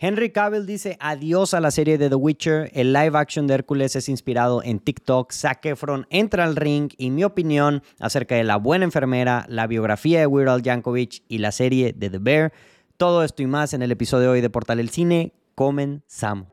Henry Cavill dice adiós a la serie de The Witcher. El live action de Hércules es inspirado en TikTok. Zac Efron entra al ring y mi opinión acerca de La Buena Enfermera, la biografía de Weird Al Yankovic y la serie de The Bear. Todo esto y más en el episodio de hoy de Portal El Cine. Comenzamos.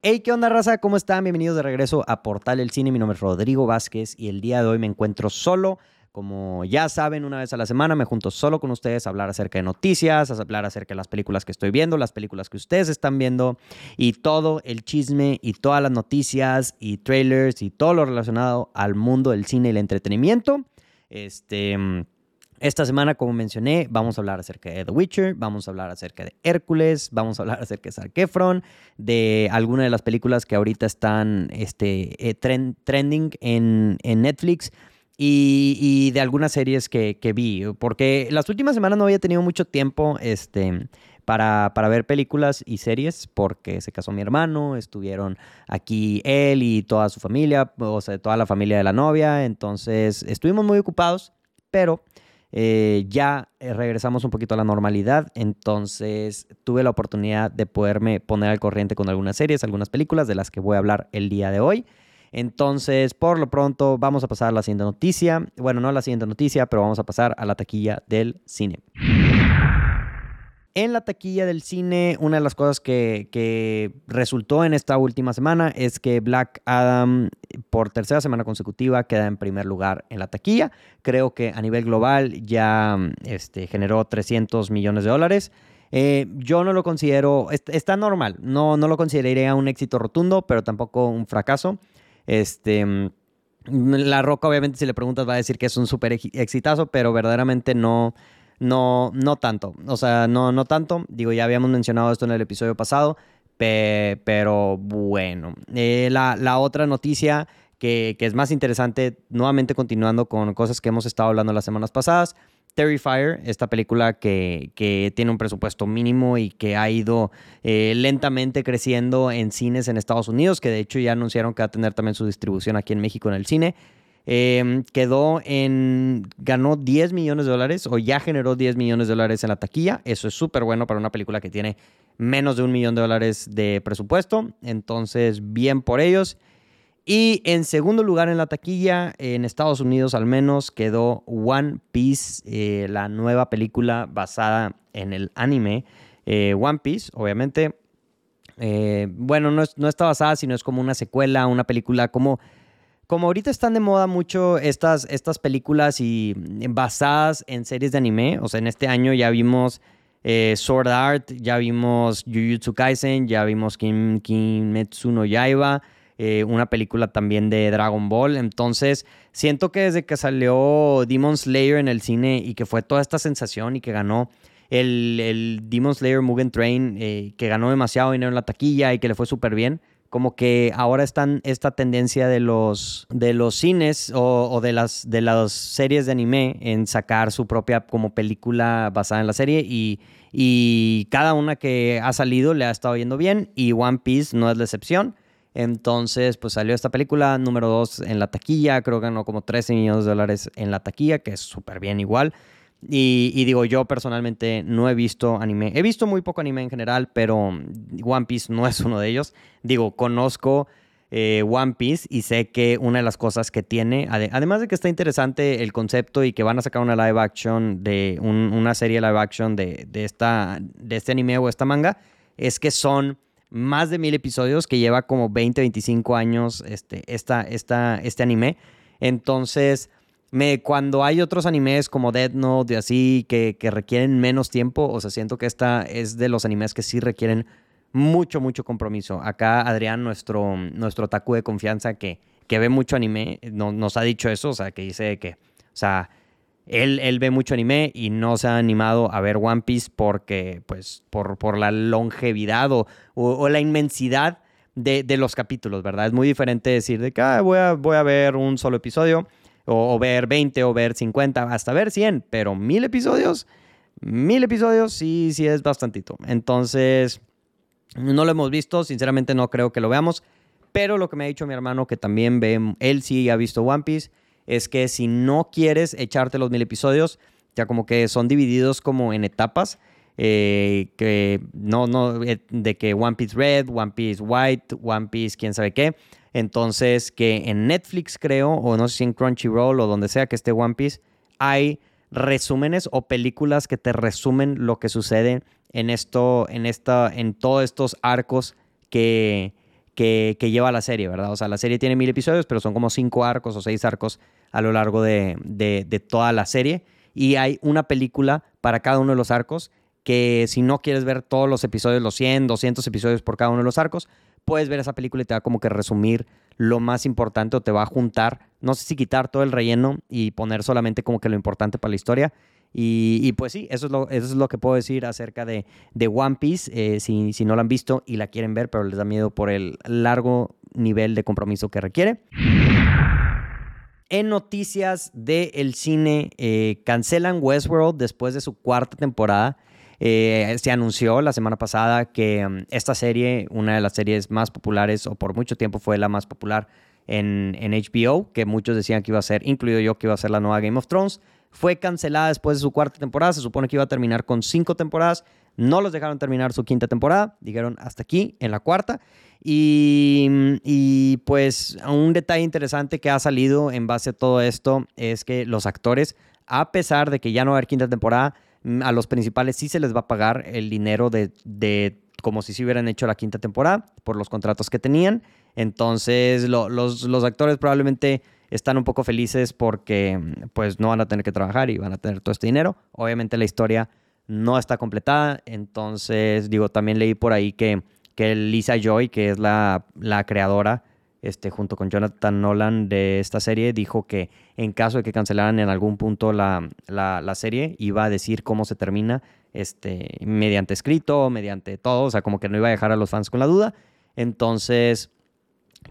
Hey, ¿qué onda, raza? ¿Cómo están? Bienvenidos de regreso a Portal El Cine. Mi nombre es Rodrigo Vázquez y el día de hoy me encuentro solo. Como ya saben, una vez a la semana me junto solo con ustedes a hablar acerca de noticias, a hablar acerca de las películas que estoy viendo, las películas que ustedes están viendo y todo el chisme y todas las noticias y trailers y todo lo relacionado al mundo del cine y el entretenimiento. Este esta semana, como mencioné, vamos a hablar acerca de The Witcher, vamos a hablar acerca de Hércules, vamos a hablar acerca de Zac Efron, de algunas de las películas que ahorita están este, eh, trending en, Netflix y, de algunas series que, vi, porque las últimas semanas no había tenido mucho tiempo este, para, para, ver películas y series, porque se casó mi hermano, estuvieron aquí él y toda su familia, o sea, toda la familia de la novia, entonces estuvimos muy ocupados, pero... Eh, ya eh, regresamos un poquito a la normalidad, entonces tuve la oportunidad de poderme poner al corriente con algunas series, algunas películas de las que voy a hablar el día de hoy. Entonces, por lo pronto, vamos a pasar a la siguiente noticia. Bueno, no a la siguiente noticia, pero vamos a pasar a la taquilla del cine. En la taquilla del cine, una de las cosas que, resultó en esta última semana es que Black Adam, por tercera semana consecutiva, queda en primer lugar en la taquilla. Creo que a nivel global ya este, generó 300 millones de dólares. Eh, yo no lo considero, está normal, no, no lo consideraría un éxito rotundo, pero tampoco un fracaso. Este, la Roca, obviamente, si le preguntas, va a decir que es un súper exitazo, pero verdaderamente no no, no tanto. O sea, no, no tanto. Digo, ya habíamos mencionado esto en el episodio pasado. pero bueno. Eh, la, otra noticia que, es más interesante, nuevamente continuando con cosas que hemos estado hablando las semanas pasadas. Terrifier, esta película que, tiene un presupuesto mínimo y que ha ido eh, lentamente creciendo en cines en Estados Unidos, que de hecho ya anunciaron que va a tener también su distribución aquí en México en el cine. Em, quedó en. ganó 10 millones de dólares o ya generó 10 millones de dólares en la taquilla. Eso es súper bueno para una película que tiene menos de un millón de dólares de presupuesto. Entonces, bien por ellos. Y en segundo lugar en la taquilla, en Estados Unidos al menos, quedó One Piece, eh, la nueva película basada en el anime eh, One Piece, obviamente. Eh, bueno, no, no está basada, sino es como una secuela, una película como como ahorita están de moda mucho estas, estas películas y basadas en series de anime, o sea, en este año ya vimos eh, Sword Art, ya vimos Jujutsu Kaisen, ya vimos Kim, Kimetsu no Yaiba, eh, una película también de Dragon Ball. Entonces, siento que desde que salió Demon Slayer en el cine y que fue toda esta sensación y que ganó el, Demon Slayer Mugen Train, eh, que ganó demasiado dinero en la taquilla y que le fue súper bien, como que ahora están esta tendencia de los, de los cines o, de, las, de las series de anime en sacar su propia como película basada en la serie y, cada una que ha salido le ha estado yendo bien y One Piece no es la excepción. Entonces, pues salió esta película número 2 en la taquilla, creo que ganó como 13 millones de dólares en la taquilla, que es súper bien igual. Y, digo, yo personalmente no he visto anime. He visto muy poco anime en general, pero One Piece no es uno de ellos. Digo, conozco eh, One Piece y sé que una de las cosas que tiene, además de que está interesante el concepto y que van a sacar una live action de una serie live action de, esta, de este anime o esta manga, es que son más de mil episodios que lleva como 20, 25 años este, este anime. Entonces me, cuando hay otros animes como Dead Note y así que, requieren menos tiempo, o sea, siento que esta es de los animes que sí requieren mucho, mucho compromiso. Acá Adrián, nuestro, nuestro taku de confianza que, que ve mucho anime, nos ha dicho eso, o sea, que dice que, o sea, él, él ve mucho anime y no se ha animado a ver One Piece porque, pues, por, por la longevidad o, o, la inmensidad de, de, los capítulos, ¿verdad? Es muy diferente decir de que ah, voy, a, voy a ver un solo episodio o, ver 20 o ver 50, hasta ver 100, pero mil episodios, mil episodios sí, sí es bastantito. Entonces, no lo hemos visto, sinceramente no creo que lo veamos, pero lo que me ha dicho mi hermano que también ve, él sí ha visto One Piece, es que si no quieres echarte los mil episodios, ya como que son divididos como en etapas. Eh, que no, no, eh, de que One Piece Red, One Piece White, One Piece quién sabe qué. Entonces, que en Netflix creo, o no sé si en Crunchyroll o donde sea que esté One Piece, hay resúmenes o películas que te resumen lo que sucede en esto, en esta, en todos estos arcos que, que, lleva la serie, ¿verdad? O sea, la serie tiene mil episodios, pero son como cinco arcos o seis arcos a lo largo de, de toda la serie. Y hay una película para cada uno de los arcos que si no quieres ver todos los episodios, los 100, 200 episodios por cada uno de los arcos, puedes ver esa película y te va como que resumir lo más importante o te va a juntar, no sé si quitar todo el relleno y poner solamente como que lo importante para la historia. Y, pues sí, eso es, lo, eso es lo que puedo decir acerca de, de One Piece, eh, si, si no la han visto y la quieren ver, pero les da miedo por el largo nivel de compromiso que requiere. En noticias del cine, eh, cancelan Westworld después de su cuarta temporada. Eh, se anunció la semana pasada que mm, esta serie, una de las series más populares, o por mucho tiempo fue la más popular en, en, HBO, que muchos decían que iba a ser, incluido yo, que iba a ser la nueva Game of Thrones, fue cancelada después de su cuarta temporada. Se supone que iba a terminar con cinco temporadas. No los dejaron terminar su quinta temporada. Dijeron hasta aquí, en la cuarta. Y, mm, y, pues un detalle interesante que ha salido en base a todo esto es que los actores, a pesar de que ya no va a haber quinta temporada, a los principales sí se les va a pagar el dinero de, de como si se hubieran hecho la quinta temporada por los contratos que tenían. Entonces los, los, actores probablemente están un poco felices porque mm, pues no van a tener que trabajar y van a tener todo este dinero. Obviamente la historia no está completada. Entonces digo, también leí por ahí que, que Lisa Joy, que es la, la creadora este, junto con Jonathan Nolan de esta serie, dijo que en caso de que cancelaran en algún punto la, la, serie, iba a decir cómo se termina este, mediante escrito, mediante todo, o sea, como que no iba a dejar a los fans con la duda. Entonces,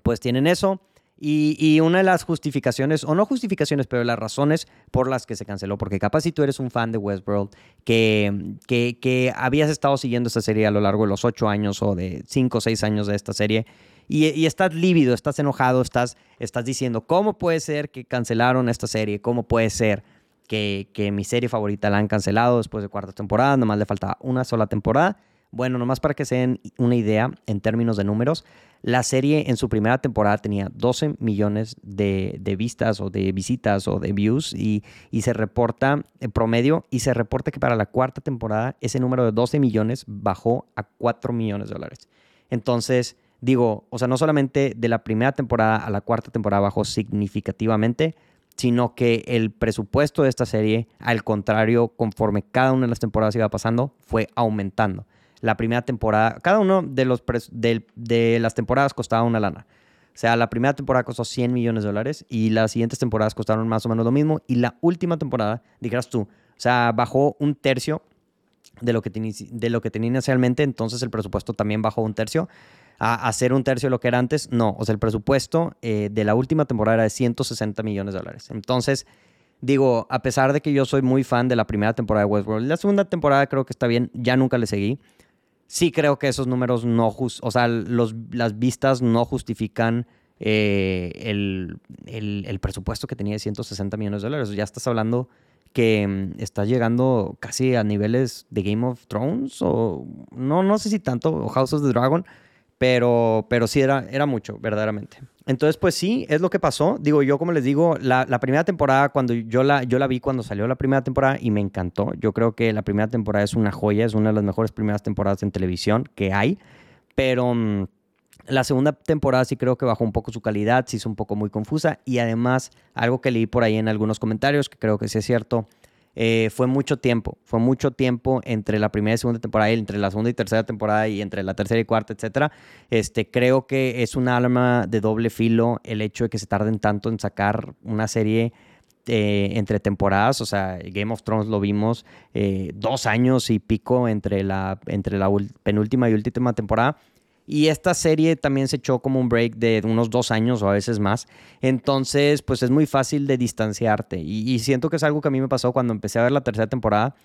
pues tienen eso. Y, una de las justificaciones, o no justificaciones, pero las razones por las que se canceló, porque capaz si tú eres un fan de Westworld, que, que, que habías estado siguiendo esta serie a lo largo de los ocho años o de cinco o seis años de esta serie, y, estás lívido, estás enojado, estás, estás diciendo, ¿cómo puede ser que cancelaron esta serie? ¿Cómo puede ser que, que mi serie favorita la han cancelado después de cuarta temporada? Nomás le falta una sola temporada. Bueno, nomás para que se den una idea en términos de números, la serie en su primera temporada tenía 12 millones de, de vistas o de visitas o de views y, y, se reporta en promedio y se reporta que para la cuarta temporada ese número de 12 millones bajó a 4 millones de dólares. Entonces, digo, o sea, no solamente de la primera temporada a la cuarta temporada bajó significativamente, sino que el presupuesto de esta serie, al contrario, conforme cada una de las temporadas iba pasando, fue aumentando. La primera temporada, cada uno de, los de, las temporadas costaba una lana. O sea, la primera temporada costó 100 millones de dólares y las siguientes temporadas costaron más o menos lo mismo. Y la última temporada, dijeras tú, o sea, bajó un tercio de lo que, de lo que tenía inicialmente, entonces el presupuesto también bajó un tercio a hacer un tercio de lo que era antes. No, o sea, el presupuesto eh, de la última temporada era de 160 millones de dólares. Entonces, digo, a pesar de que yo soy muy fan de la primera temporada de Westworld, la segunda temporada creo que está bien, ya nunca le seguí. Sí creo que esos números no, o sea, los, las vistas no justifican eh, el, el, presupuesto que tenía de 160 millones de dólares. Ya estás hablando que mm, estás llegando casi a niveles de Game of Thrones o no, no sé si tanto, o House of the Dragon, pero, pero sí era, era mucho, verdaderamente. Entonces, pues sí, es lo que pasó. Digo, yo como les digo, la, la, primera temporada, cuando yo la, yo la vi cuando salió la primera temporada y me encantó. Yo creo que la primera temporada es una joya, es una de las mejores primeras temporadas en televisión que hay. Pero mm, la segunda temporada sí creo que bajó un poco su calidad, se hizo un poco muy confusa. Y además, algo que leí por ahí en algunos comentarios, que creo que sí es cierto, eh, fue mucho tiempo, fue mucho tiempo entre la primera y segunda temporada, entre la segunda y tercera temporada y entre la tercera y cuarta, etcétera. Este, creo que es un alma de doble filo el hecho de que se tarden tanto en sacar una serie eh, entre temporadas, o sea, Game of Thrones lo vimos eh, dos años y pico entre la, entre la penúltima y última temporada. Y esta serie también se echó como un break de unos dos años o a veces más. Entonces, pues es muy fácil de distanciarte. Y, siento que es algo que a mí me pasó cuando empecé a ver la tercera temporada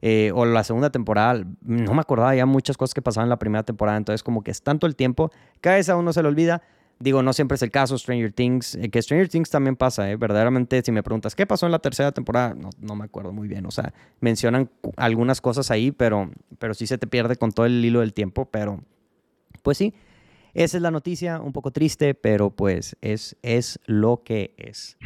eh, o la segunda temporada. No me acordaba ya muchas cosas que pasaban en la primera temporada. Entonces, como que es tanto el tiempo, cada vez a uno se le olvida. Digo, no siempre es el caso, Stranger Things, eh, que Stranger Things también pasa, ¿eh? verdaderamente, si me preguntas, ¿qué pasó en la tercera temporada? No, no, me acuerdo muy bien, o sea, mencionan algunas cosas ahí, pero, pero sí se te pierde con todo el hilo del tiempo, pero pues sí, esa es la noticia, un poco triste, pero pues es, es lo que es.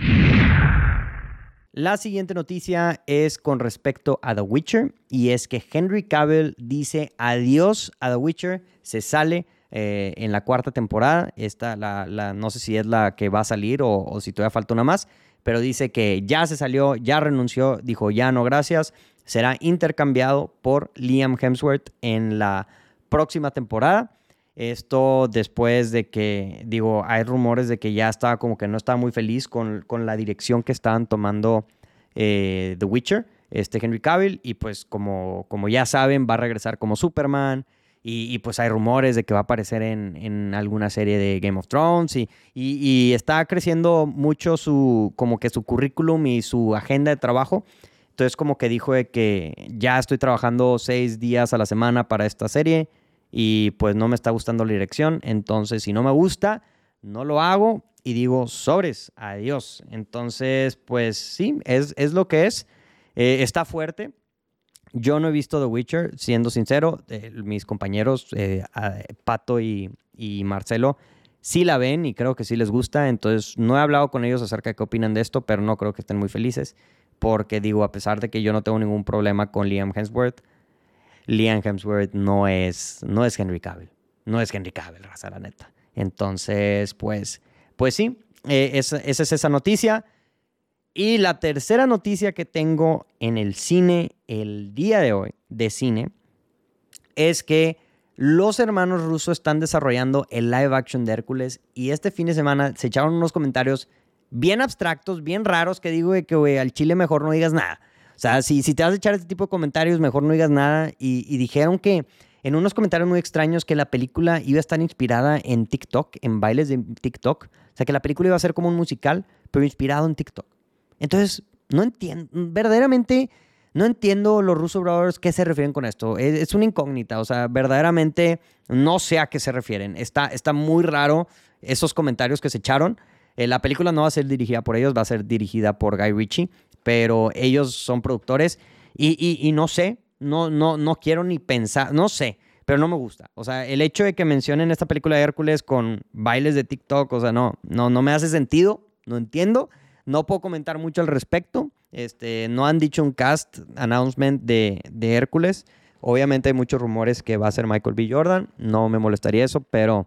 La siguiente noticia es con respecto a The Witcher y es que Henry Cavill dice adiós a The Witcher, se sale eh, en la cuarta temporada, esta la, no sé si es la que va a salir o, o si todavía falta una más, pero dice que ya se salió, ya renunció, dijo ya no gracias, será intercambiado por Liam Hemsworth en la próxima temporada. Esto después de que, digo, hay rumores de que ya estaba como que no estaba muy feliz con, la dirección que estaban tomando eh, The Witcher, este Henry Cavill, y pues como, como ya saben, va a regresar como Superman. Y, pues hay rumores de que va a aparecer en, alguna serie de Game of Thrones y, y, está creciendo mucho su como que su currículum y su agenda de trabajo. Entonces como que dijo de que ya estoy trabajando seis días a la semana para esta serie y pues no me está gustando la dirección. Entonces, si no me gusta, no lo hago y digo sobres, adiós. Entonces, pues sí, es, es lo que es. Eh, está fuerte. Yo no he visto The Witcher, siendo sincero. Eh, mis compañeros, eh, Pato y, y, Marcelo, sí la ven y creo que sí les gusta. Entonces, no he hablado con ellos acerca de qué opinan de esto, pero no creo que estén muy felices. Porque digo, a pesar de que yo no tengo ningún problema con Liam Hemsworth, Liam Hemsworth no es, no es Henry Cavill. No es Henry Cavill, raza, la neta. Entonces, pues, pues sí, eh, esa, es esa noticia. Y la tercera noticia que tengo en el cine el día de hoy, de cine, es que los hermanos rusos están desarrollando el live action de Hércules y este fin de semana se echaron unos comentarios bien abstractos, bien raros, que digo que al chile mejor no digas nada. O sea, si, te vas a echar este tipo de comentarios, mejor no digas nada. Y, dijeron que en unos comentarios muy extraños que la película iba a estar inspirada en TikTok, en bailes de TikTok. O sea, que la película iba a ser como un musical, pero inspirado en TikTok. Entonces, no entiendo, verdaderamente no entiendo los Russo Brothers qué se refieren con esto. Es, una incógnita, o sea, verdaderamente no sé a qué se refieren. Está, está muy raro esos comentarios que se echaron. Eh, la película no va a ser dirigida por ellos, va a ser dirigida por Guy Ritchie pero ellos son productores y, no sé, no, no, no quiero ni pensar, no sé, pero no me gusta. O sea, el hecho de que mencionen esta película de Hércules con bailes de TikTok, o sea, no, no, no me hace sentido, no entiendo, no puedo comentar mucho al respecto. Este, no han dicho un cast announcement de, de Hércules. Obviamente hay muchos rumores que va a ser Michael B. Jordan, no me molestaría eso, pero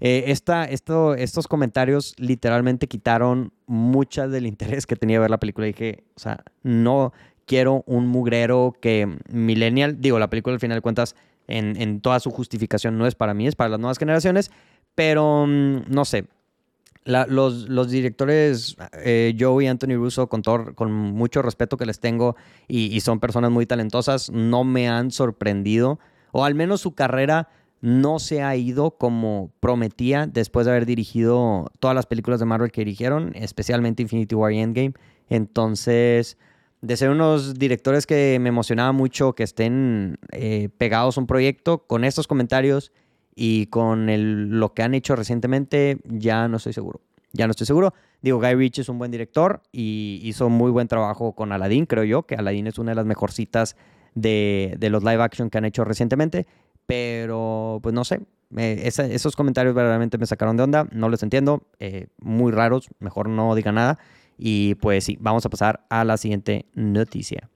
eh, estos comentarios literalmente quitaron mucha del interés que tenía ver la película. dije, o sea, no quiero un mugrero que millennial, digo, la película al final de cuentas, en, toda su justificación no es para mí, es para las nuevas generaciones, pero mm, no sé. los, directores eh, Joe y Anthony Russo, con, con mucho respeto que les tengo, y son personas muy talentosas, no me han sorprendido, o al menos su carrera no se ha ido como prometía después de haber dirigido todas las películas de Marvel que dirigieron, especialmente Infinity War y Endgame. Entonces, de ser unos directores que me emocionaba mucho que estén eh, pegados a un proyecto, con estos comentarios y con lo que han hecho recientemente, ya no estoy seguro. Ya no estoy seguro. Digo, Guy Ritchie es un buen director y hizo muy buen trabajo con Aladdin, creo yo, que Aladdin es una de las mejorcitas de, de los live action que han hecho recientemente. Pero, pues no sé, esos comentarios verdaderamente me sacaron de onda, no los entiendo, eh, muy raros, mejor no diga nada. Y pues sí, vamos a pasar a la siguiente noticia.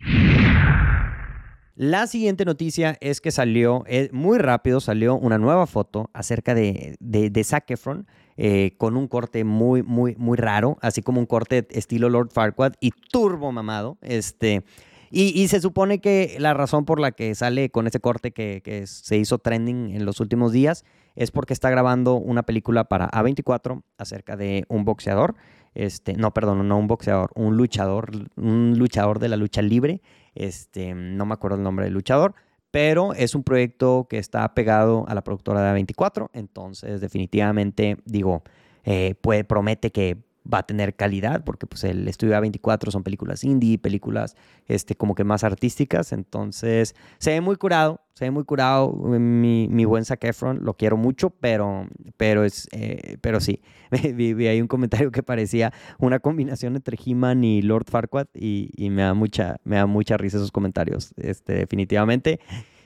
La siguiente noticia es que salió, eh, muy rápido salió una nueva foto acerca de, de, de Zac Efron eh, con un corte muy, muy, muy raro, así como un corte estilo Lord Farquaad y turbo mamado. Este, y, se supone que la razón por la que sale con ese corte que, se hizo trending en los últimos días es porque está grabando una película para A24 acerca de un boxeador. Este, no, perdón, no un boxeador, un luchador, un luchador de la lucha libre. Este, no me acuerdo el nombre del luchador, pero es un proyecto que está pegado a la productora de A24. Entonces, definitivamente, digo, eh, promete que va a tener calidad, porque pues el estudio A24 son películas indie, películas este, como que más artísticas, entonces se ve muy curado, se ve muy curado mi, mi buen Zac Efron, lo quiero mucho, pero, pero, es, eh, pero sí, vi, hay un comentario que parecía una combinación entre He-Man y Lord Farquaad y, y, me, da mucha, me da mucha risa esos comentarios, este, definitivamente.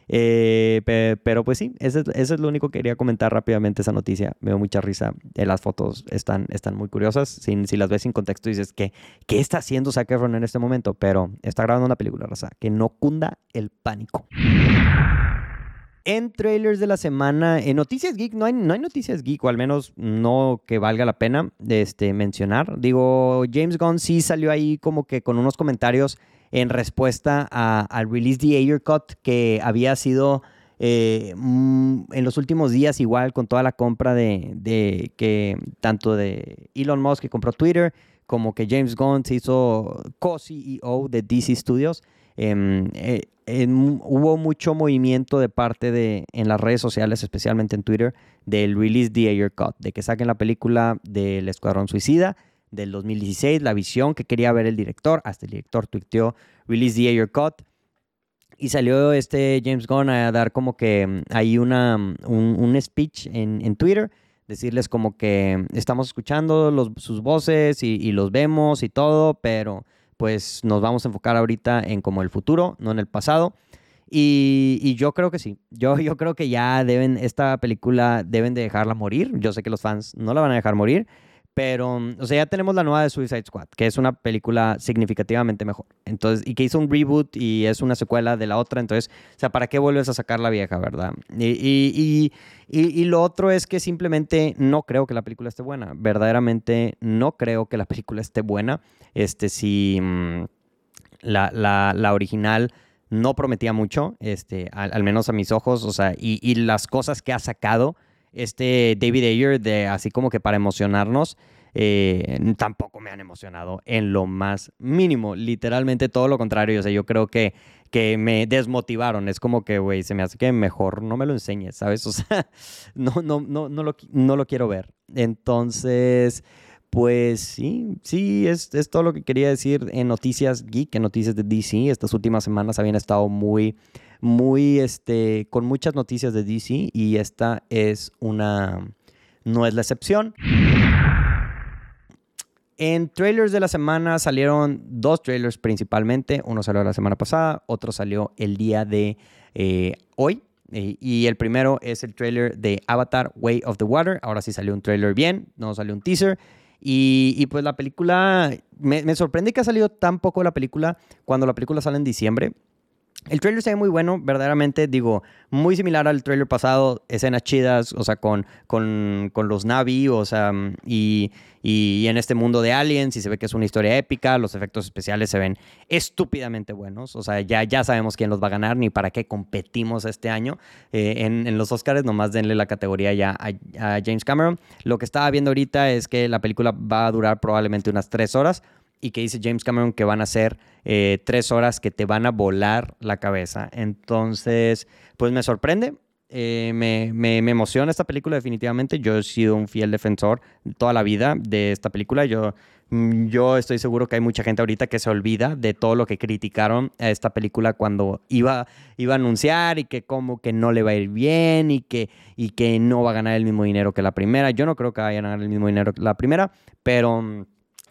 Eh, pero pues sí, eso, es lo único que quería comentar rápidamente esa noticia. Me dio mucha risa. Eh, las fotos están, están muy curiosas. Si, si las ves sin contexto dices que ¿qué está haciendo Zac Efron en este momento? Pero está grabando una película, raza. Que no cunda el pánico. En trailers de la semana, en Noticias Geek, no hay, no hay Noticias Geek, o al menos no que valga la pena este, mencionar. Digo, James Gunn sí salió ahí como que con unos comentarios en respuesta al release de Ayer Cut que había sido eh, mm, en los últimos días igual con toda la compra de, que tanto de Elon Musk que compró Twitter como que James Gunn se hizo co-CEO de DC Studios. Em, eh, hubo mucho movimiento de parte de en las redes sociales, especialmente en Twitter, del release de Ayer Cut, de que saquen la película del Escuadrón Suicida del 2016, la visión que quería ver el director, hasta el director tuiteó Release the Ayer Cut. Y salió este James Gunn a dar como que mm, hay una, mm, un, speech en, Twitter, decirles como que estamos escuchando sus voces y, los vemos y todo, pero pues nos vamos a enfocar ahorita en como el futuro, no en el pasado. Y, y, yo creo que sí. Yo, yo creo que ya deben, esta película deben de dejarla morir. Yo sé que los fans no la van a dejar morir. Pero, mm, o sea, ya tenemos la nueva de Suicide Squad, que es una película significativamente mejor. Entonces, y que hizo un reboot y es una secuela de la otra. Entonces, o sea, ¿para qué vuelves a sacar la vieja, verdad? Y, y, y, y lo otro es que simplemente no creo que la película esté buena. Verdaderamente no creo que la película esté buena. Este, si mm, la, la, la original no prometía mucho, este, al, menos a mis ojos, o sea, y, y las cosas que ha sacado este David Ayer de así como que para emocionarnos. Eh, tampoco me han emocionado en lo más mínimo. Literalmente todo lo contrario. O sea, yo creo que, que me desmotivaron. Es como que, güey, se me hace que mejor no me lo enseñes, ¿sabes? O sea, no, no, no, no, lo, no lo quiero ver. Entonces, pues sí, sí, es, es, todo lo que quería decir en Noticias Geek, en Noticias de DC. Estas últimas semanas habían estado muy muy, este, con muchas noticias de DC y esta es una, no es la excepción. En trailers de la semana salieron dos trailers principalmente. Uno salió la semana pasada, otro salió el día de eh, hoy. Eh, y el primero es el trailer de Avatar Way of the Water. Ahora sí salió un trailer bien, no salió un teaser. Y, pues la película, me, me, sorprende que ha salido tan poco la película cuando la película sale en diciembre. El trailer se ve muy bueno, verdaderamente, digo, muy similar al trailer pasado, escenas chidas, o sea, con, con, con los Navi, o sea, y, y, en este mundo de aliens, y se ve que es una historia épica, los efectos especiales se ven estúpidamente buenos, o sea, ya, ya sabemos quién los va a ganar, ni para qué competimos este año. Eh, en, en, los Oscars, nomás denle la categoría ya a, a James Cameron. Lo que estaba viendo ahorita es que la película va a durar probablemente unas tres horas y que dice James Cameron que van a ser eh, tres horas que te van a volar la cabeza. Entonces, pues me sorprende. Eh, me, me, me, emociona esta película definitivamente. Yo he sido un fiel defensor toda la vida de esta película. Yo, mm, yo estoy seguro que hay mucha gente ahorita que se olvida de todo lo que criticaron a esta película cuando iba, iba a anunciar y que como que no le va a ir bien y que, y que no va a ganar el mismo dinero que la primera. Yo no creo que vaya a ganar el mismo dinero que la primera, pero mm,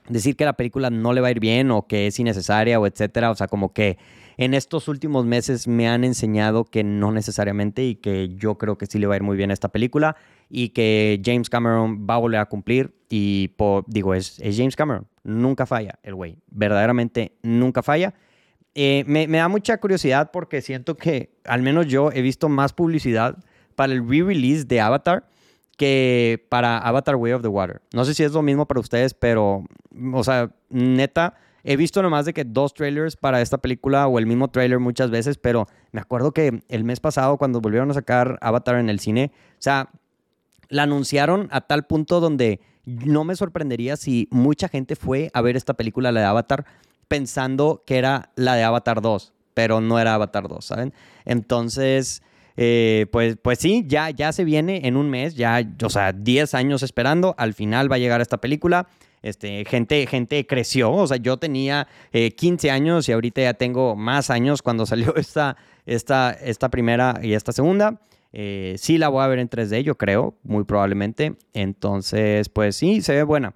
decir que la película no le va a ir bien o que es innecesaria o etcétera. O sea, como que en estos últimos meses me han enseñado que no necesariamente y que yo creo que sí le va a ir muy bien a esta película y que James Cameron va a volver a cumplir y digo, es, es James Cameron, nunca falla el güey, verdaderamente nunca falla. Eh, me, me da mucha curiosidad porque siento que al menos yo he visto más publicidad para el re-release de Avatar que para Avatar Way of the Water. No sé si es lo mismo para ustedes, pero, o sea, neta, he visto nomás de que dos trailers para esta película o el mismo trailer muchas veces, pero me acuerdo que el mes pasado cuando volvieron a sacar Avatar en el cine, o sea, la anunciaron a tal punto donde no me sorprendería si mucha gente fue a ver esta película, la de Avatar, pensando que era la de Avatar 2, pero no era Avatar 2, ¿saben? Entonces eh, pues, pues sí, ya, ya se viene en un mes, ya, o sea, 10 años esperando, al final va a llegar esta película. Este, gente, gente creció, o sea, yo tenía 15 años y ahorita ya tengo más años cuando salió esta, esta, esta primera y esta segunda. Eh, sí la voy a ver en 3D, yo creo, muy probablemente. Entonces, pues sí, se ve buena.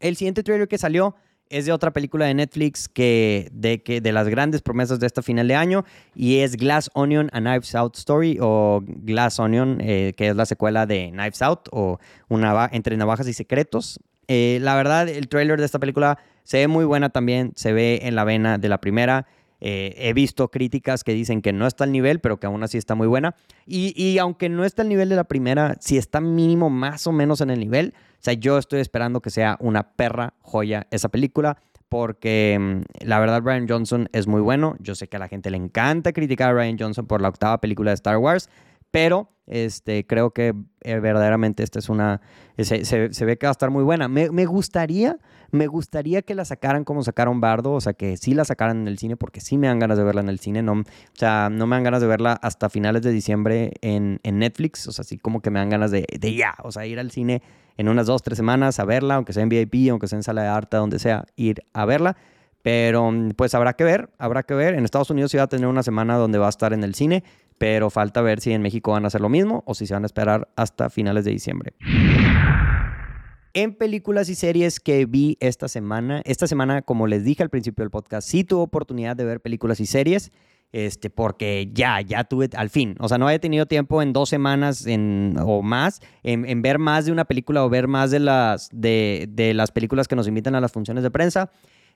El siguiente trailer que salió es de otra película de Netflix que de, que de las grandes promesas de este final de año y es Glass Onion a Knives Out Story o Glass Onion, eh, que es la secuela de Knives Out o una entre navajas y secretos. Eh, la verdad, el trailer de esta película se ve muy buena también, se ve en la vena de la primera. Eh, he visto críticas que dicen que no está al nivel, pero que aún así está muy buena. Y, aunque no está al nivel de la primera, si está mínimo más o menos en el nivel. O sea, yo estoy esperando que sea una perra joya esa película. Porque mm, la verdad, Brian Johnson es muy bueno. Yo sé que a la gente le encanta criticar a Brian Johnson por la octava película de Star Wars. Pero este, creo que eh, verdaderamente esta es una. Se, ve que va a estar muy buena. Me, gustaría, me gustaría que la sacaran como sacaron Bardo, o sea, que sí la sacaran en el cine, porque sí me dan ganas de verla en el cine. No, o sea, no me dan ganas de verla hasta finales de diciembre en, Netflix. O sea, sí como que me dan ganas de, de, ya, o sea, ir al cine en unas dos, tres semanas a verla, aunque sea en VIP, aunque sea en sala de arte, donde sea, ir a verla. Pero pues habrá que ver, habrá que ver. En Estados Unidos sí va a tener una semana donde va a estar en el cine pero falta ver si en México van a hacer lo mismo o si se van a esperar hasta finales de diciembre. En películas y series que vi esta semana, esta semana, como les dije al principio del podcast, sí tuve oportunidad de ver películas y series, este, porque ya, ya tuve, al fin, o sea, no había tenido tiempo en dos semanas en, o más en, ver más de una película o ver más de las, de, de las películas que nos invitan a las funciones de prensa.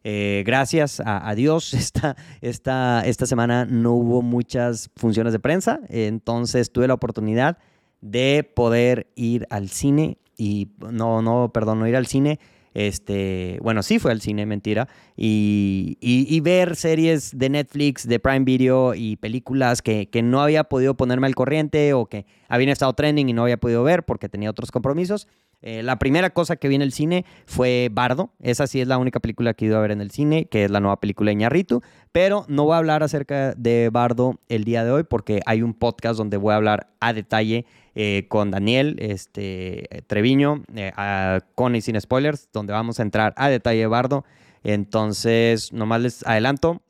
Eh, gracias a, Dios, esta, esta, esta semana no hubo muchas funciones de prensa, entonces tuve la oportunidad de poder ir al cine y no, no, perdón, no ir al cine. Este, bueno, sí fue al cine, mentira, y, y, ver series de Netflix, de Prime Video y películas que, que, no había podido ponerme al corriente o que habían estado trending y no había podido ver porque tenía otros compromisos. Eh, la primera cosa que vi en el cine fue Bardo. Esa sí es la única película que he ido a ver en el cine, que es la nueva película de Ñarritu. Pero no voy a hablar acerca de Bardo el día de hoy porque hay un podcast donde voy a hablar a detalle eh, con Daniel este, Treviño, eh, con y sin spoilers, donde vamos a entrar a detalle de Bardo. Entonces, nomás les adelanto,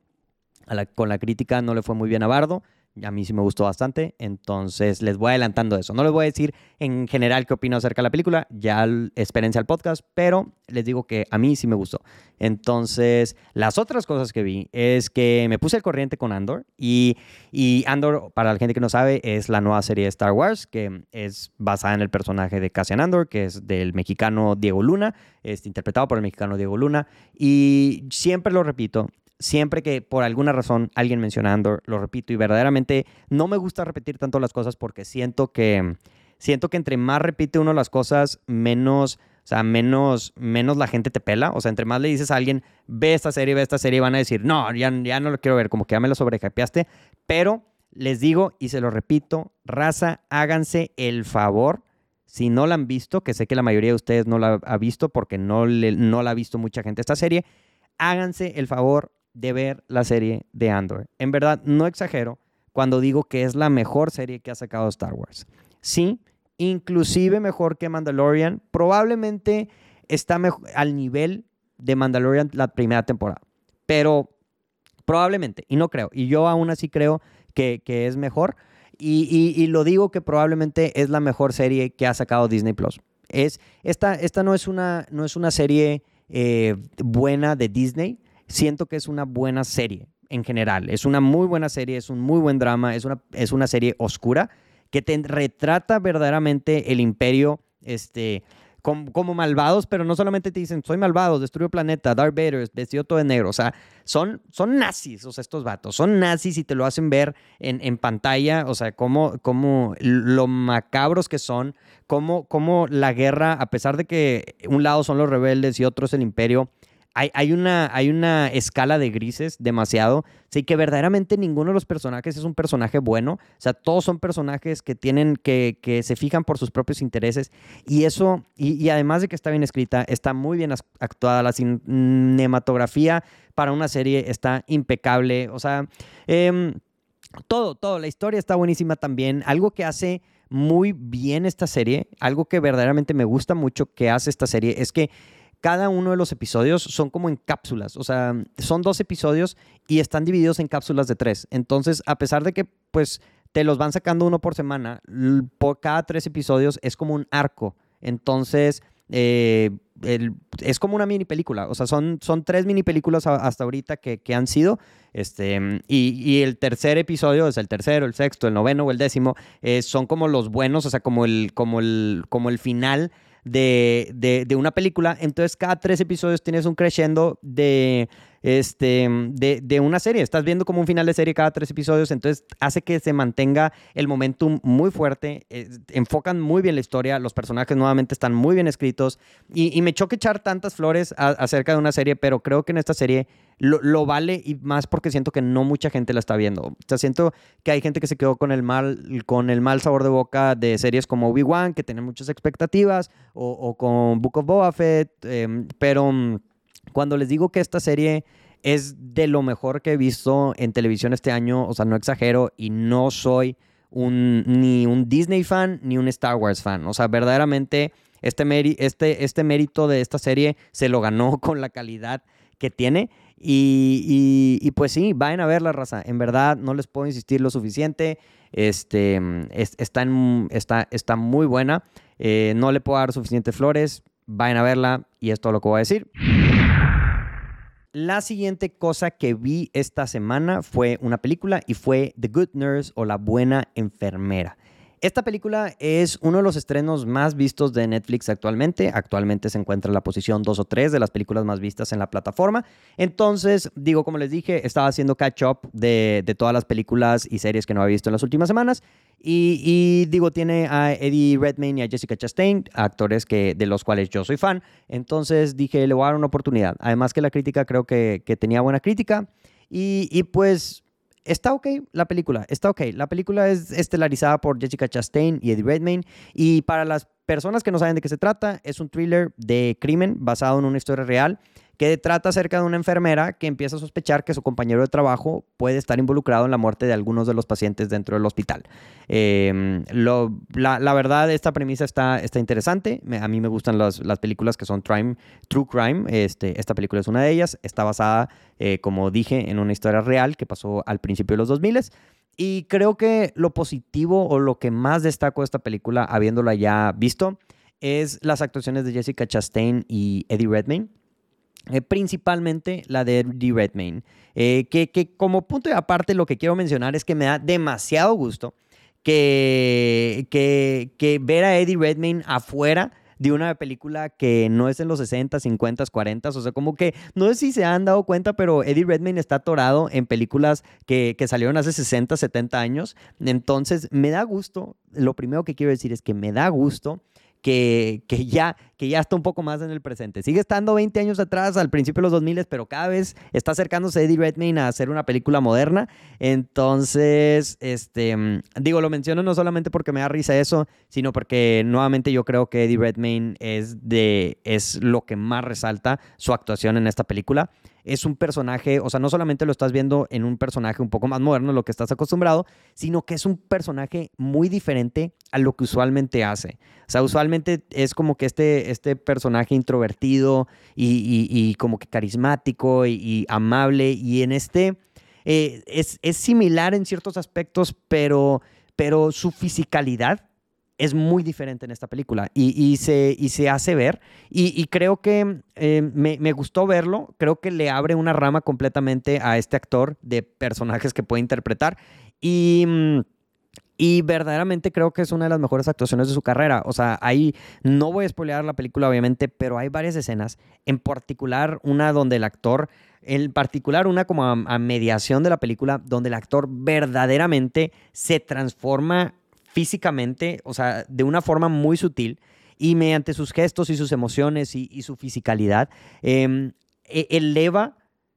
con la crítica no le fue muy bien a Bardo a mí sí me gustó bastante, entonces les voy adelantando eso. No les voy a decir en general qué opino acerca de la película, ya experiencia al podcast, pero les digo que a mí sí me gustó. Entonces, las otras cosas que vi es que me puse al corriente con Andor y, y Andor, para la gente que no sabe, es la nueva serie de Star Wars que es basada en el personaje de Cassian Andor, que es del mexicano Diego Luna, es interpretado por el mexicano Diego Luna y siempre lo repito, siempre que por alguna razón alguien menciona Andor, lo repito y verdaderamente no me gusta repetir tanto las cosas porque siento que siento que entre más repite uno las cosas, menos, o sea, menos, menos la gente te pela. O sea, entre más le dices a alguien, ve esta serie, ve esta serie, van a decir, no, ya, ya no lo quiero ver, como que ya me lo sobrecapeaste. Pero les digo y se lo repito, raza, háganse el favor. Si no la han visto, que sé que la mayoría de ustedes no la ha visto porque no, no la ha visto mucha gente esta serie, háganse el favor, de ver la serie de Andor. En verdad, no exagero cuando digo que es la mejor serie que ha sacado Star Wars. Sí, inclusive mejor que Mandalorian. Probablemente está al nivel de Mandalorian la primera temporada. Pero probablemente, y no creo. Y yo aún así creo que, es mejor. Y, lo digo que probablemente es la mejor serie que ha sacado Disney Plus. Es, esta, esta no, es una, no es una serie eh, buena de Disney, siento que es una buena serie en general. Es una muy buena serie, es un muy buen drama, es una, es una serie oscura que te retrata verdaderamente el imperio este, como, malvados, pero no solamente te dicen, soy malvado, destruyo planeta, Darth Vader, vestido todo de negro. O sea, son, son nazis, o sea, estos vatos. Son nazis y te lo hacen ver en, en pantalla, o sea, como, como lo macabros que son, como, como la guerra, a pesar de que un lado son los rebeldes y otro es el imperio, hay, una, hay una escala de grises demasiado. Sí, que verdaderamente ninguno de los personajes es un personaje bueno. O sea, todos son personajes que tienen, que, que se fijan por sus propios intereses. Y eso, y, además de que está bien escrita, está muy bien actuada. La cinematografía para una serie está impecable. O sea, em, todo, todo. La historia está buenísima también. Algo que hace muy bien esta serie, algo que verdaderamente me gusta mucho que hace esta serie, es que cada uno de los episodios son como en cápsulas, o sea, son dos episodios y están divididos en cápsulas de tres. Entonces, a pesar de que, pues, te los van sacando uno por semana, por cada tres episodios es como un arco. Entonces, eh, es como una mini película. O sea, son, son tres mini películas hasta ahorita que, han sido. Este, y, el tercer episodio, es el tercero, el sexto, el noveno o el décimo, eh, son como los buenos, o sea, como el, como el, como el final de, de, una película. Entonces, cada tres episodios tienes un crescendo de, este, de, de, una serie. Estás viendo como un final de serie cada tres episodios, entonces hace que se mantenga el momentum muy fuerte. Eh, enfocan muy bien la historia, los personajes nuevamente están muy bien escritos. Y, y me choca echar tantas flores acerca de una serie, pero creo que en esta serie lo, vale y más porque siento que no mucha gente la está viendo. O siento que hay gente que se quedó con el mal, con el mal sabor de boca de series como Obi-Wan, que tienen muchas expectativas, o, con Book of Boba Fett, em, pero mm, cuando les digo que esta serie es de lo mejor que he visto en televisión este año, o sea, no exagero y no soy un, ni un Disney fan ni un Star Wars fan. O sea, verdaderamente este, este, este mérito de esta serie se lo ganó con la calidad que tiene. Y, pues sí, vayan a ver la raza. En verdad, no les puedo insistir lo suficiente. Este, está, está, está, muy buena. Eh, no le puedo dar suficientes flores. Vayan a verla y es todo lo que voy a decir. La siguiente cosa que vi esta semana fue una película y fue The Good Nurse o La Buena Enfermera. Esta película es uno de los estrenos más vistos de Netflix actualmente. Actualmente se encuentra en la posición 2 o 3 de las películas más vistas en la plataforma. Entonces, digo, como les dije, estaba haciendo catch up de, todas las películas y series que no había visto en las últimas semanas. Y, digo, tiene a Eddie Redmayne y a Jessica Chastain, actores que, de los cuales yo soy fan. Entonces dije, le voy a dar una oportunidad. Además que la crítica creo que, tenía buena crítica. Y pues está ok la película, está ok. La película es estelarizada por Jessica Chastain y Eddie Redmayne y para las personas que no saben de qué se trata, es un thriller de crimen basado en una historia real que trata acerca de una enfermera que empieza a sospechar que su compañero de trabajo puede estar involucrado en la muerte de algunos de los pacientes dentro del hospital. Em, la, verdad, esta premisa está, está interesante. a mí me gustan las, películas que son true crime. Este, esta película es una de ellas. Está basada, eh, como dije, en una historia real que pasó al principio de los 2000 y creo que lo positivo o lo que más destaco de esta película, habiéndola ya visto, es las actuaciones de Jessica Chastain y Eddie Redmayne. Eh, principalmente la de Eddie Redmayne. Eh, que, que, como punto de aparte lo que quiero mencionar es que me da demasiado gusto que, que, que ver a Eddie Redmayne afuera de una película que no es en los 60, 50, 40, o sea, como que no sé si se han dado cuenta, pero Eddie Redmayne está atorado en películas que, que salieron hace 60, 70 años, entonces me da gusto, lo primero que quiero decir es que me da gusto que, que, ya, que ya está un poco más en el presente. Sigue estando 20 años atrás, al principio de los 2000, pero cada vez está acercándose Eddie Redmayne a hacer una película moderna. Entonces, este, digo, lo menciono no solamente porque me da risa eso, sino porque nuevamente yo creo que Eddie Redmayne es, de, es lo que más resalta su actuación en esta película es un personaje, o sea, no solamente lo estás viendo en un personaje un poco más moderno, lo que estás acostumbrado, sino que es un personaje muy diferente a lo que usualmente hace. O sea, usualmente es como que este, este personaje introvertido y, como que carismático y, amable, y en este eh, es, es, similar en ciertos aspectos, pero, pero su fisicalidad es muy diferente en esta película y, se, y se hace ver. Y, creo que eh, me, gustó verlo. Creo que le abre una rama completamente a este actor de personajes que puede interpretar. Y. Mm, y verdaderamente creo que es una de las mejores actuaciones de su carrera. O sea, ahí no voy a spoilear la película, obviamente, pero hay varias escenas. En particular, una donde el actor, en particular, una como a mediación de la película, donde el actor verdaderamente se transforma físicamente, o sea, de una forma muy sutil y mediante sus gestos y sus emociones y, su fisicalidad, em, e, eleva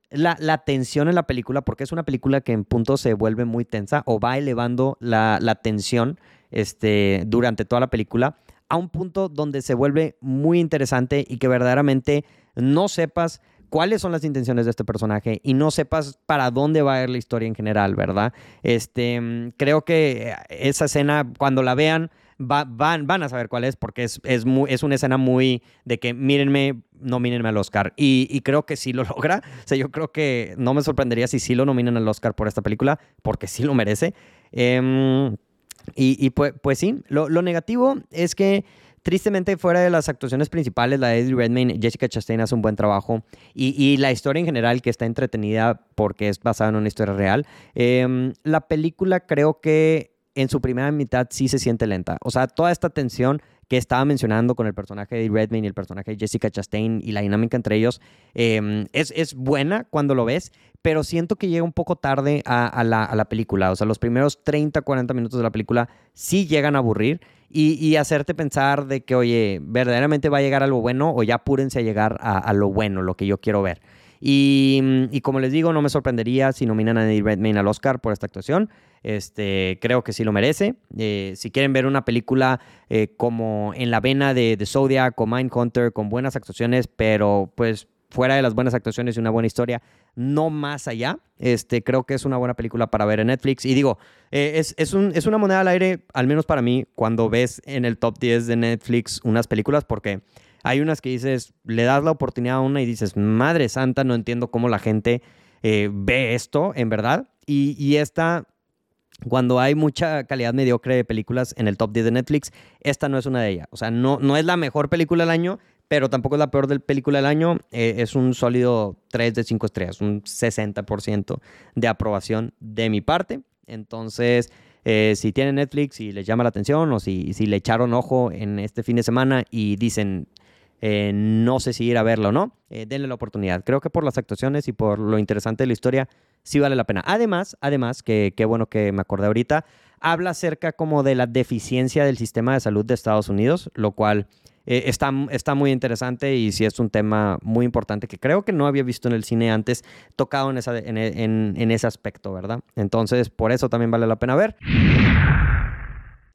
la, tensión en la película, porque es una película que en punto se vuelve muy tensa o va elevando la, tensión este, durante toda la película a un punto donde se vuelve muy interesante y que verdaderamente no sepas cuáles son las intenciones de este personaje y no sepas para dónde va a ir la historia en general, ¿verdad? Este, creo que esa escena, cuando la vean, van, van a saber cuál es, porque es, es, es una escena muy de que mírenme, nomínenme al Oscar. Y, creo que sí lo logra. O sea, yo creo que no me sorprendería si sí lo nominan al Oscar por esta película, porque sí lo merece. Em, y, pues, pues, sí, lo, negativo es que tristemente fuera de las actuaciones principales, la de Eddie Redmayne, Jessica Chastain hace un buen trabajo y, la historia en general que está entretenida porque es basada en una historia real. Em, la película creo que en su primera mitad sí se siente lenta. O sea, toda esta tensión que estaba mencionando con el personaje de Redmayne y el personaje de Jessica Chastain y la dinámica entre ellos em, es, es, buena cuando lo ves, pero siento que llega un poco tarde a, la, a, la, película. O sea, los primeros 30, 40 minutos de la película sí llegan a aburrir y, y, hacerte pensar de que, oye, verdaderamente va a llegar algo bueno o ya apúrense a llegar a, a lo bueno, lo que yo quiero ver. Y, y, como les digo, no me sorprendería si nominan a Eddie Redmayne al Oscar por esta actuación. Este, creo que sí lo merece. Eh, si quieren ver una película eh, como en la vena de, de Zodiac o Mindhunter, con buenas actuaciones, pero pues fuera de las buenas actuaciones y una buena historia, no más allá. Este, creo que es una buena película para ver en Netflix. Y digo, eh, es, es, un, es, una moneda al aire, al menos para mí, cuando ves en el top 10 de Netflix unas películas, porque hay unas que dices, le das la oportunidad a una y dices, madre santa, no entiendo cómo la gente ve esto, en verdad. Y, y esta cuando hay mucha calidad mediocre de películas en el top 10 de Netflix, esta no es una de ellas. O sea, no, no es la mejor película del año, pero tampoco es la peor película del año. Eh, es un sólido 3 de 5 estrellas, un 60% de aprobación de mi parte. Entonces, eh, si tienen Netflix y les llama la atención o si, si le echaron ojo en este fin de semana y dicen, eh, no sé si ir a verla o no, denle la oportunidad. Creo que por las actuaciones y por lo interesante de la historia, sí vale la pena. Además, además, que qué bueno que me acordé ahorita, habla acerca como de la deficiencia del sistema de salud de Estados Unidos, lo cual eh, está, está muy interesante y sí es un tema muy importante que creo que no había visto en el cine antes tocado en, esa, en ese aspecto, ¿verdad? Entonces, por eso también vale la pena ver.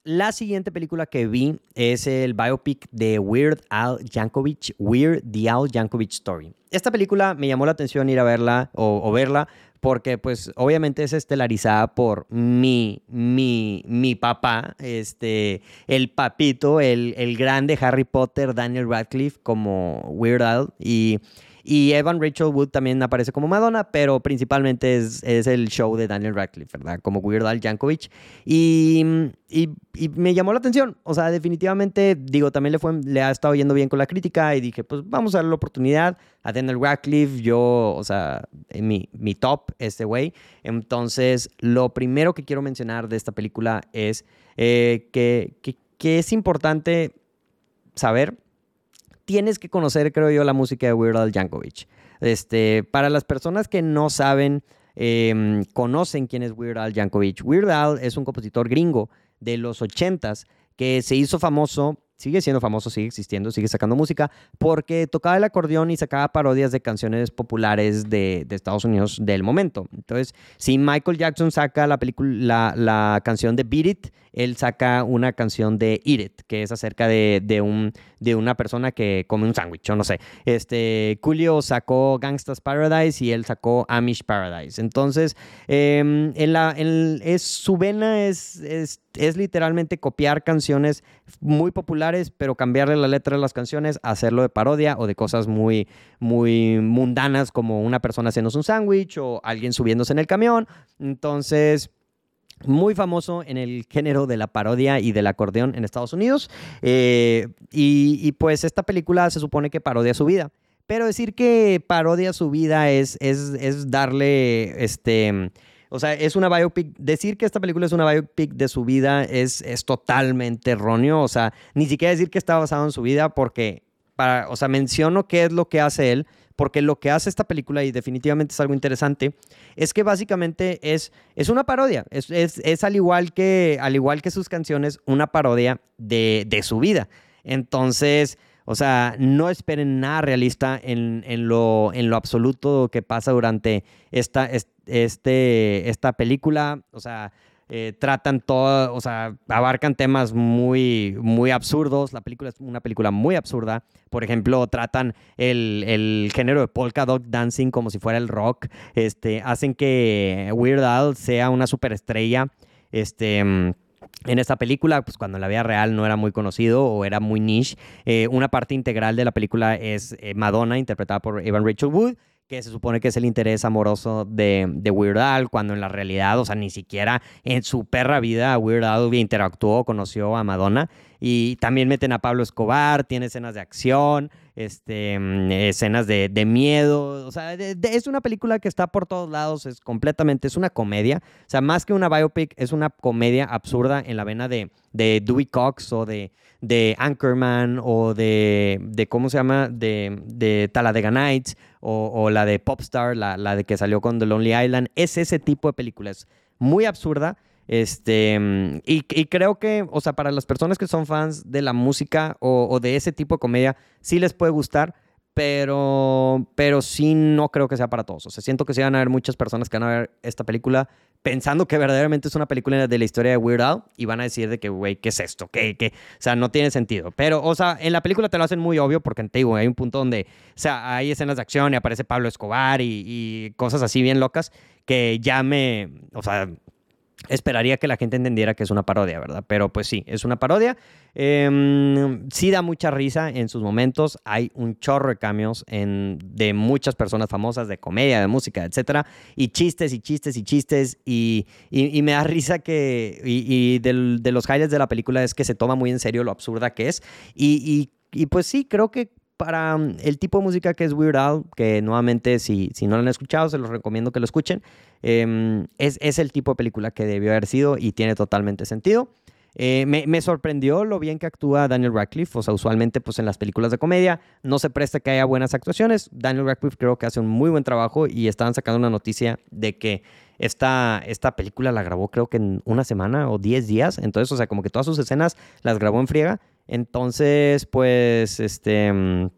La siguiente película que vi es el biopic de Weird Al Yankovic, Weird the Al Yankovic Story. Esta película me llamó la atención ir a verla o, verla porque pues obviamente es estelarizada por mi, mi, mi papá, este, el papito, el, el grande Harry Potter, Daniel Radcliffe como Weird Al y y Evan Rachel Wood también aparece como Madonna, pero principalmente es, el show de Daniel Radcliffe, ¿verdad? Como Weird Al Yankovic. Y, y, me llamó la atención. O sea, definitivamente, digo, también le, fue, le ha estado yendo bien con la crítica y dije, pues vamos a darle la oportunidad a Daniel Radcliffe. Yo, o sea, mi, mi top, este güey. Entonces, lo primero que quiero mencionar de esta película es eh, que es importante saber tienes que conocer, creo yo, la música de Weird Al Yankovic. Este, para las personas que no saben, em, conocen quién es Weird Al Yankovic. Weird Al es un compositor gringo de los 80s que se hizo famoso sigue siendo famoso, sigue existiendo, sigue sacando música, porque tocaba el acordeón y sacaba parodias de canciones populares de, Estados Unidos del momento. Entonces, si Michael Jackson saca la, película, la, canción de Beat It, él saca una canción de Eat It, que es acerca de, un, de una persona que come un sándwich, o no sé. Este, Julio sacó Gangsta's Paradise y él sacó Amish Paradise. Entonces, em, es, su vena es, es, es literalmente copiar canciones muy populares, pero cambiarle la letra de las canciones, hacerlo de parodia o de cosas muy, muy mundanas como una persona haciéndose un sándwich o alguien subiéndose en el camión. Entonces, muy famoso en el género de la parodia y del acordeón en Estados Unidos. Eh, y, pues esta película se supone que parodia su vida. Pero decir que parodia su vida es, es, es darle este o sea, es una biopic. Decir que esta película es una biopic de su vida es, es totalmente erróneo. O sea, ni siquiera decir que está basado en su vida porque, para, o sea, menciono qué es lo que hace él, porque lo que hace esta película, y definitivamente es algo interesante, es que básicamente es, es una parodia. Es, es, al, igual que, al igual que sus canciones, una parodia de, de su vida. Entonces... O sea, no esperen nada realista en, en, lo, en lo absoluto que pasa durante esta, este, esta película. O sea, eh, tratan todo, o sea, abarcan temas muy, muy absurdos. La película es una película muy absurda. Por ejemplo, tratan el, el género de polka dot dancing como si fuera el rock. Este, hacen que Weird Al sea una superestrella. Este en esta película, pues cuando la vida real no era muy conocido o era muy niche, eh, una parte integral de la película es eh, Madonna, interpretada por Evan Rachel Wood, que se supone que es el interés amoroso de, de, Weird Al, cuando en la realidad, o sea, ni siquiera en su perra vida Weird Al interactuó, conoció a Madonna. Y también meten a Pablo Escobar, tiene escenas de acción, este, mm, escenas de, de miedo. O sea, es una película que está por todos lados, es completamente, es una comedia. O sea, más que una biopic, es una comedia absurda en la vena de, de Dewey Cox o de, de Anchorman o de, de, ¿cómo se llama? De, de Talladega Nights o, o la de Popstar, la, la de que salió con The Lonely Island. Es ese tipo de películas. Muy absurda este, y, creo que, o sea, para las personas que son fans de la música o, de ese tipo de comedia, sí les puede gustar, pero, pero sí no creo que sea para todos. O sea, siento que sí van a haber muchas personas que van a ver esta película pensando que verdaderamente es una película de la historia de Weird Al y van a decir de que, güey, ¿qué es esto? ¿Qué, qué? O sea, no tiene sentido. Pero, o sea, en la película te lo hacen muy obvio porque, te digo, hay un punto donde, o sea, hay escenas de acción y aparece Pablo Escobar y, y cosas así bien locas que ya me, o sea, esperaría que la gente entendiera que es una parodia, ¿verdad? Pero pues sí, es una parodia. Em, sí da mucha risa en sus momentos. Hay un chorro de cambios de muchas personas famosas, de comedia, de música, etcétera. Y chistes y chistes y chistes. Y, y, me da risa que. Y, de los highlights de la película es que se toma muy en serio lo absurda que es. Y, y pues sí, creo que para mm, el tipo de música que es Weird Al, que nuevamente si, si no lo han escuchado, se los recomiendo que lo escuchen, em, es, es, el tipo de película que debió haber sido y tiene totalmente sentido. Eh, me, me, sorprendió lo bien que actúa Daniel Radcliffe, o sea, usualmente pues en las películas de comedia no se presta que haya buenas actuaciones. Daniel Radcliffe creo que hace un muy buen trabajo y estaban sacando una noticia de que esta, esta película la grabó creo que en una semana o 10 días, entonces, o sea, como que todas sus escenas las grabó en friega entonces, pues, este, mm,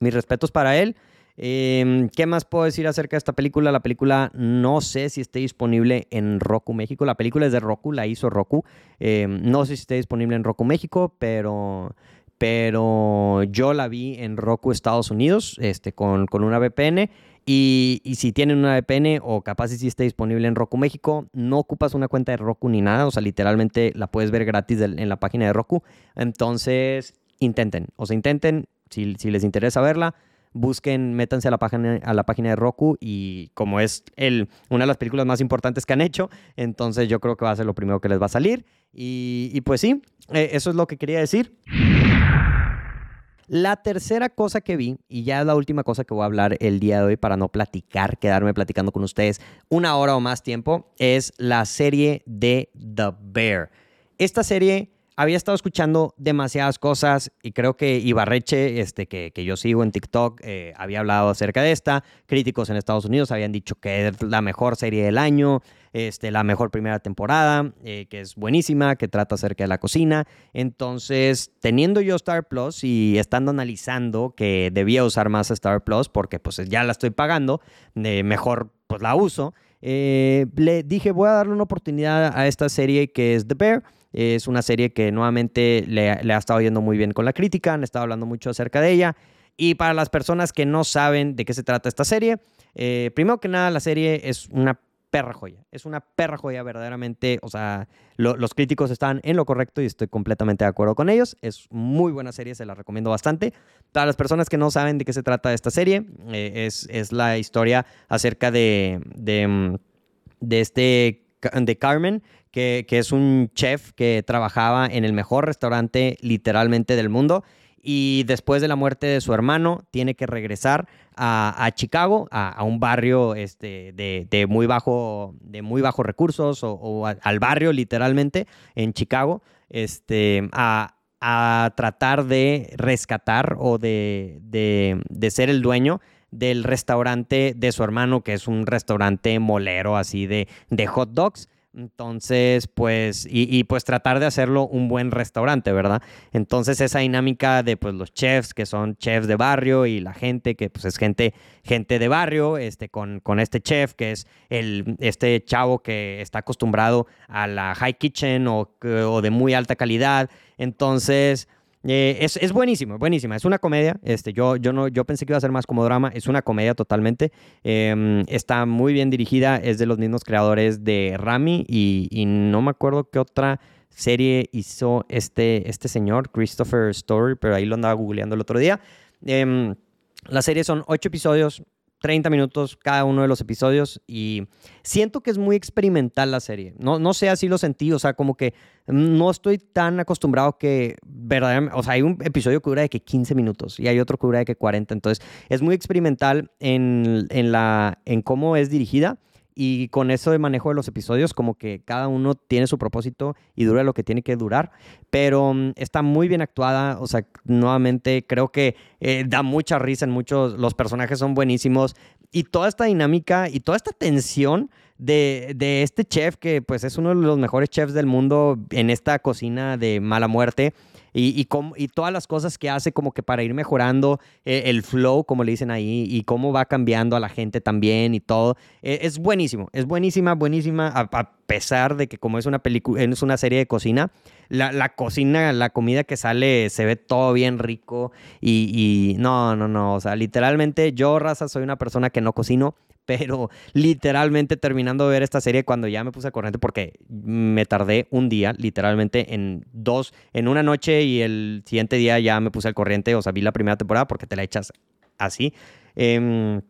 mis respetos para él. Em, ¿Qué más puedo decir acerca de esta película? La película no sé si esté disponible en Roku México. La película es de Roku, la hizo Roku. Em, no sé si esté disponible en Roku México, pero, pero yo la vi en Roku Estados Unidos este, con, con una VPN. Y, si tienen una VPN o capaz si esté disponible en Roku México, no ocupas una cuenta de Roku ni nada, o sea, literalmente la puedes ver gratis en la página de Roku. Entonces, intenten, o sea, intenten, si, les interesa verla, busquen, métanse a la página, a la página de Roku y como es el, una de las películas más importantes que han hecho, entonces yo creo que va a ser lo primero que les va a salir. Y, pues sí, eh, eso es lo que quería decir. La tercera cosa que vi, y ya es la última cosa que voy a hablar el día de hoy para no platicar, quedarme platicando con ustedes una hora o más tiempo, es la serie de The Bear. Esta serie había estado escuchando demasiadas cosas y creo que Ibarreche, este, que, que yo sigo en TikTok, eh, había hablado acerca de esta. Críticos en Estados Unidos habían dicho que es la mejor serie del año, este, la mejor primera temporada, eh, que es buenísima, que trata acerca de la cocina. Entonces, teniendo yo Star Plus y estando analizando que debía usar más Star Plus porque pues ya la estoy pagando, eh, mejor pues la uso. le dije, voy a darle una oportunidad a esta serie que es The Bear. Es una serie que nuevamente le, ha estado yendo muy bien con la crítica, han estado hablando mucho acerca de ella. Y para las personas que no saben de qué se trata esta serie, eh, primero que nada, la serie es una perra joya. Es una perra joya verdaderamente. O sea, los críticos están en lo correcto y estoy completamente de acuerdo con ellos. Es muy buena serie, se la recomiendo bastante. Para las personas que no saben de qué se trata esta serie, eh, es, es, la historia acerca de, de, mm, de este de Carmen, que, es un chef que trabajaba en el mejor restaurante literalmente del mundo y después de la muerte de su hermano tiene que regresar a, Chicago, a, un barrio este, de, muy bajo, de muy bajos recursos o, al barrio literalmente en Chicago, este, a, tratar de rescatar o de, ser el dueño del restaurante de su hermano, que es un restaurante molero así de hot dogs Entonces, pues, y, pues tratar de hacerlo un buen restaurante, ¿verdad? Entonces, esa dinámica de pues los chefs, que son chefs de barrio, y la gente, que pues es gente, gente de barrio, este, con, con este chef, que es el, este chavo que está acostumbrado a la high kitchen o, o de muy alta calidad. Entonces, eh, es, es, buenísimo, buenísima. Es una comedia. Este, yo, yo, no, yo pensé que iba a ser más como drama. Es una comedia totalmente. Em, está muy bien dirigida. Es de los mismos creadores de Rami y, no me acuerdo qué otra serie hizo este, este señor, Christopher Story, pero ahí lo andaba googleando el otro día. Em, la serie son ocho episodios. 30 minutos cada uno de los episodios y siento que es muy experimental la serie. No, no sé, así lo sentí, o sea, como que no estoy tan acostumbrado que verdaderamente, o sea, hay un episodio que dura de que 15 minutos y hay otro que dura de que 40, entonces es muy experimental en, en, la, en cómo es dirigida y con eso de manejo de los episodios, como que cada uno tiene su propósito y dura lo que tiene que durar, pero mm, está muy bien actuada, o sea, nuevamente creo que eh, da mucha risa en muchos, los personajes son buenísimos y toda esta dinámica y toda esta tensión de, de este chef que pues es uno de los mejores chefs del mundo en esta cocina de mala muerte y, y, todas las cosas que hace como que para ir mejorando eh, el flow, como le dicen ahí, y cómo va cambiando a la gente también y todo. Eh, es buenísimo, es buenísima, buenísima, a, pesar de que como es una película, es una serie de cocina, la, la, cocina, la comida que sale se ve todo bien rico y, y no, no, no, o sea, literalmente yo, raza, soy una persona que no cocino, pero literalmente terminando de ver esta serie cuando ya me puse a corriente porque me tardé un día, literalmente en dos, en una noche y el siguiente día ya me puse al corriente, o sea, vi la primera temporada porque te la echas así. Em,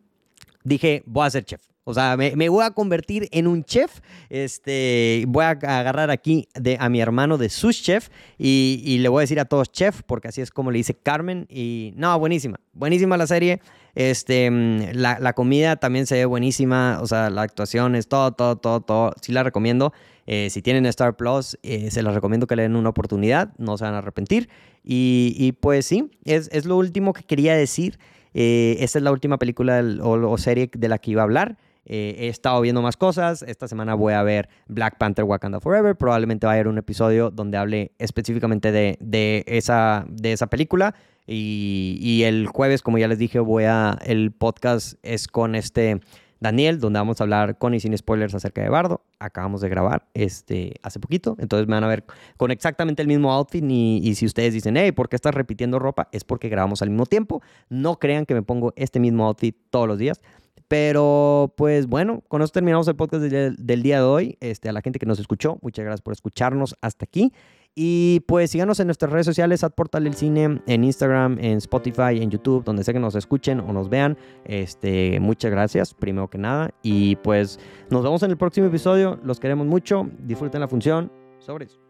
dije, voy a ser chef. O sea, me, voy a convertir en un chef. Este, voy a agarrar aquí a mi hermano de sus chef y, le voy a decir a todos chef, porque así es como le dice Carmen. Y no, buenísima, buenísima la serie. Este, mm, la, comida también se ve buenísima, o sea, la actuación es todo, todo, todo, todo. Sí la recomiendo. Eh, si tienen Star Plus, eh, se las recomiendo que le den una oportunidad, no se van a arrepentir. Y, pues sí, es, lo último que quería decir. Eh, esta es la última película o, serie de la que iba a hablar. He estado viendo más cosas. Esta semana voy a ver Black Panther Wakanda Forever. Probablemente va a haber un episodio donde hable específicamente de, de, esa, de esa película. Y, el jueves, como ya les dije, voy a. El podcast es con este. Daniel, donde vamos a hablar con y sin spoilers acerca de Bardo. Acabamos de grabar este, hace poquito, entonces me van a ver con exactamente el mismo outfit y, y, si ustedes dicen, hey, ¿por qué estás repitiendo ropa? Es porque grabamos al mismo tiempo. No crean que me pongo este mismo outfit todos los días. Pero pues bueno, con eso terminamos el podcast del, del día de hoy. Este, a la gente que nos escuchó, muchas gracias por escucharnos hasta aquí. Y pues síganos en nuestras redes sociales, at Portal el Cine, en Instagram, en Spotify, en YouTube, donde sea que nos escuchen o nos vean. Este, muchas gracias, primero que nada. Y pues nos vemos en el próximo episodio. Los queremos mucho. Disfruten la función. Sobres.